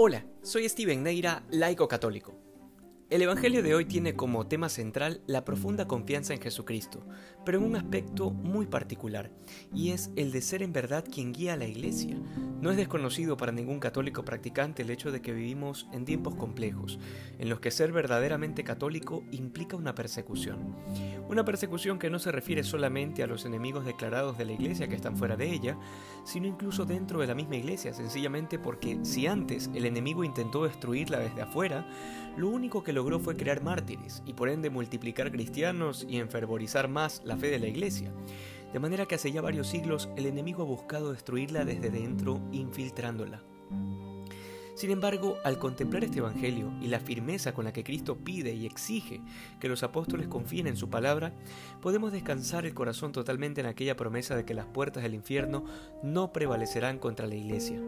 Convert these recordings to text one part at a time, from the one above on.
Hola, soy Steven Neira, laico católico. El Evangelio de hoy tiene como tema central la profunda confianza en Jesucristo, pero en un aspecto muy particular, y es el de ser en verdad quien guía a la Iglesia. No es desconocido para ningún católico practicante el hecho de que vivimos en tiempos complejos, en los que ser verdaderamente católico implica una persecución. Una persecución que no se refiere solamente a los enemigos declarados de la Iglesia que están fuera de ella, sino incluso dentro de la misma Iglesia, sencillamente porque si antes el enemigo intentó destruirla desde afuera, lo único que logró fue crear mártires y por ende multiplicar cristianos y enfervorizar más la fe de la iglesia. De manera que hace ya varios siglos el enemigo ha buscado destruirla desde dentro, infiltrándola. Sin embargo, al contemplar este Evangelio y la firmeza con la que Cristo pide y exige que los apóstoles confíen en su palabra, podemos descansar el corazón totalmente en aquella promesa de que las puertas del infierno no prevalecerán contra la iglesia.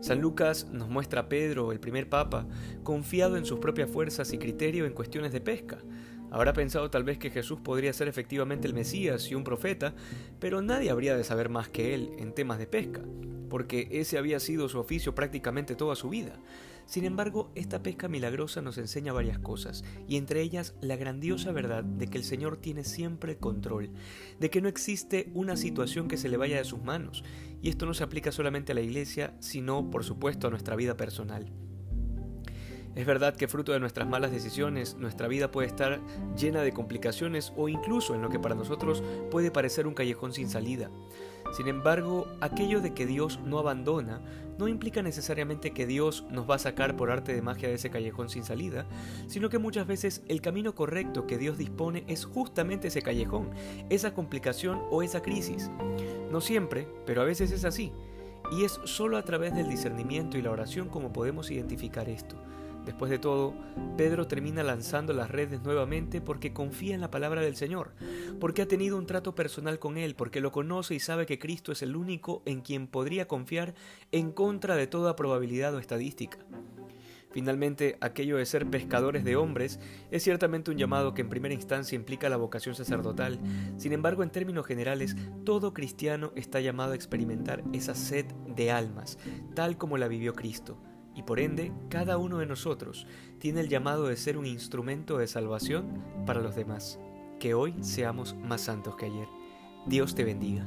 San Lucas nos muestra a Pedro, el primer papa, confiado en sus propias fuerzas y criterio en cuestiones de pesca. Habrá pensado tal vez que Jesús podría ser efectivamente el Mesías y un profeta, pero nadie habría de saber más que él en temas de pesca, porque ese había sido su oficio prácticamente toda su vida. Sin embargo, esta pesca milagrosa nos enseña varias cosas, y entre ellas la grandiosa verdad de que el Señor tiene siempre control, de que no existe una situación que se le vaya de sus manos, y esto no se aplica solamente a la Iglesia, sino, por supuesto, a nuestra vida personal. Es verdad que fruto de nuestras malas decisiones, nuestra vida puede estar llena de complicaciones o incluso en lo que para nosotros puede parecer un callejón sin salida. Sin embargo, aquello de que Dios no abandona no implica necesariamente que Dios nos va a sacar por arte de magia de ese callejón sin salida, sino que muchas veces el camino correcto que Dios dispone es justamente ese callejón, esa complicación o esa crisis. No siempre, pero a veces es así. Y es solo a través del discernimiento y la oración como podemos identificar esto. Después de todo, Pedro termina lanzando las redes nuevamente porque confía en la palabra del Señor, porque ha tenido un trato personal con Él, porque lo conoce y sabe que Cristo es el único en quien podría confiar en contra de toda probabilidad o estadística. Finalmente, aquello de ser pescadores de hombres es ciertamente un llamado que en primera instancia implica la vocación sacerdotal. Sin embargo, en términos generales, todo cristiano está llamado a experimentar esa sed de almas, tal como la vivió Cristo y por ende cada uno de nosotros tiene el llamado de ser un instrumento de salvación para los demás. Que hoy seamos más santos que ayer. Dios te bendiga.